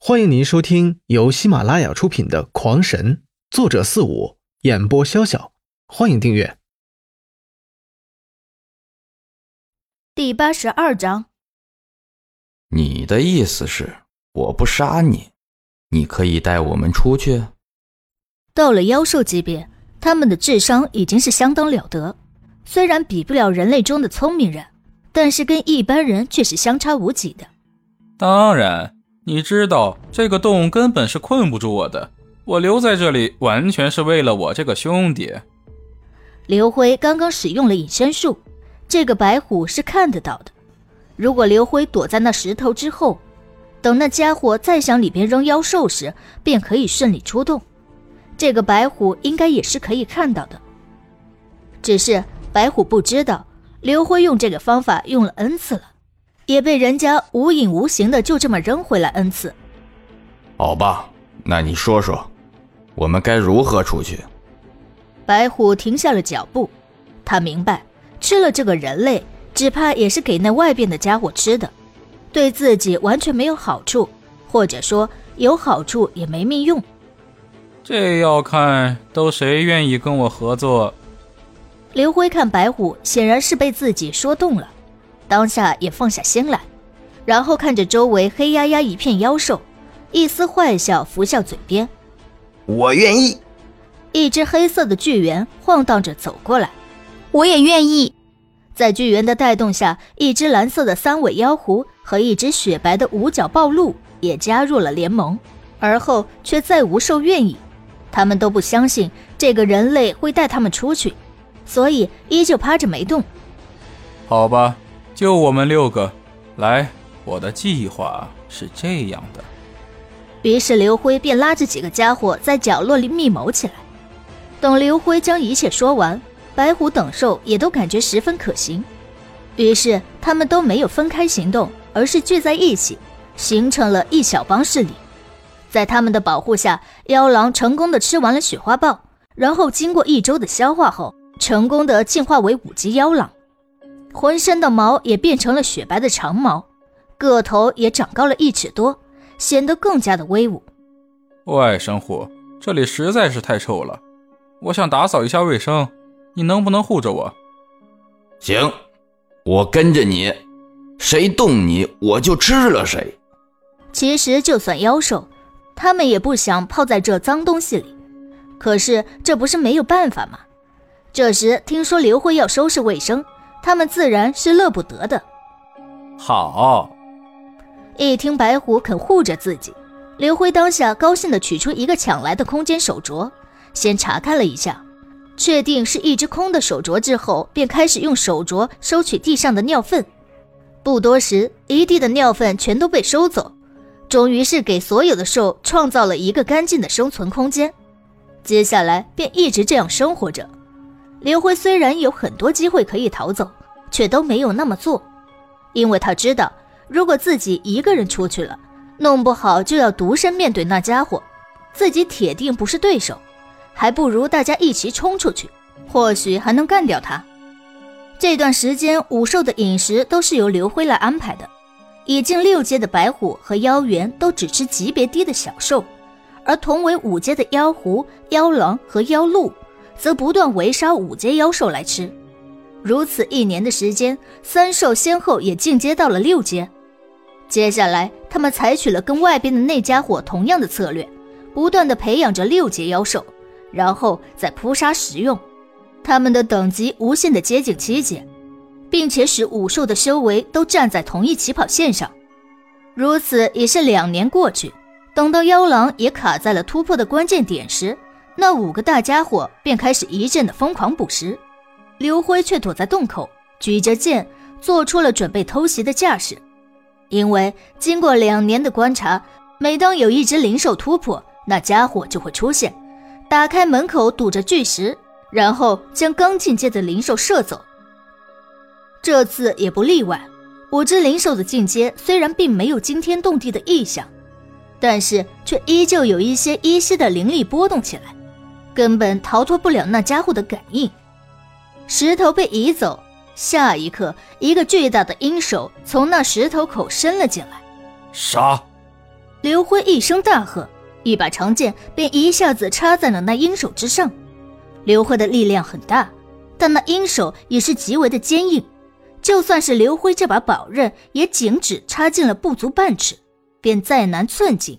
欢迎您收听由喜马拉雅出品的《狂神》，作者四五，演播潇潇。欢迎订阅。第八十二章，你的意思是我不杀你，你可以带我们出去？到了妖兽级别，他们的智商已经是相当了得，虽然比不了人类中的聪明人，但是跟一般人却是相差无几的。当然。你知道这个洞根本是困不住我的，我留在这里完全是为了我这个兄弟。刘辉刚刚使用了隐身术，这个白虎是看得到的。如果刘辉躲在那石头之后，等那家伙再向里边扔妖兽时，便可以顺利出洞。这个白虎应该也是可以看到的，只是白虎不知道刘辉用这个方法用了 n 次了。也被人家无影无形的就这么扔回来 n 次。好吧，那你说说，我们该如何出去？白虎停下了脚步，他明白吃了这个人类，只怕也是给那外边的家伙吃的，对自己完全没有好处，或者说有好处也没命用。这要看都谁愿意跟我合作。刘辉看白虎，显然是被自己说动了。当下也放下心来，然后看着周围黑压压一片妖兽，一丝坏笑浮笑嘴边。我愿意。一只黑色的巨猿晃荡着走过来，我也愿意。在巨猿的带动下，一只蓝色的三尾妖狐和一只雪白的五角暴鹿也加入了联盟，而后却再无兽愿意。他们都不相信这个人类会带他们出去，所以依旧趴着没动。好吧。就我们六个，来，我的计划是这样的。于是刘辉便拉着几个家伙在角落里密谋起来。等刘辉将一切说完，白虎等兽也都感觉十分可行，于是他们都没有分开行动，而是聚在一起，形成了一小帮势力。在他们的保护下，妖狼成功的吃完了雪花豹，然后经过一周的消化后，成功的进化为五级妖狼。浑身的毛也变成了雪白的长毛，个头也长高了一尺多，显得更加的威武。喂，神虎，这里实在是太臭了，我想打扫一下卫生，你能不能护着我？行，我跟着你，谁动你我就吃了谁。其实就算妖兽，他们也不想泡在这脏东西里，可是这不是没有办法吗？这时听说刘慧要收拾卫生。他们自然是乐不得的。好，一听白虎肯护着自己，刘辉当下高兴的取出一个抢来的空间手镯，先查看了一下，确定是一只空的手镯之后，便开始用手镯收取地上的尿粪。不多时，一地的尿粪全都被收走，终于是给所有的兽创造了一个干净的生存空间。接下来便一直这样生活着。刘辉虽然有很多机会可以逃走，却都没有那么做，因为他知道，如果自己一个人出去了，弄不好就要独身面对那家伙，自己铁定不是对手，还不如大家一起冲出去，或许还能干掉他。这段时间武兽的饮食都是由刘辉来安排的，已经六阶的白虎和妖猿都只吃级别低的小兽，而同为五阶的妖狐、妖狼和妖鹿。则不断围杀五阶妖兽来吃，如此一年的时间，三兽先后也进阶到了六阶。接下来，他们采取了跟外边的那家伙同样的策略，不断的培养着六阶妖兽，然后再扑杀食用。他们的等级无限的接近七阶，并且使五兽的修为都站在同一起跑线上。如此也是两年过去，等到妖狼也卡在了突破的关键点时。那五个大家伙便开始一阵的疯狂捕食，刘辉却躲在洞口，举着剑，做出了准备偷袭的架势。因为经过两年的观察，每当有一只灵兽突破，那家伙就会出现，打开门口堵着巨石，然后将刚进阶的灵兽射走。这次也不例外，五只灵兽的进阶虽然并没有惊天动地的异象，但是却依旧有一些依稀的灵力波动起来。根本逃脱不了那家伙的感应。石头被移走，下一刻，一个巨大的鹰手从那石头口伸了进来。杀！刘辉一声大喝，一把长剑便一下子插在了那鹰手之上。刘辉的力量很大，但那鹰手也是极为的坚硬，就算是刘辉这把宝刃，也仅只插进了不足半尺，便再难寸进。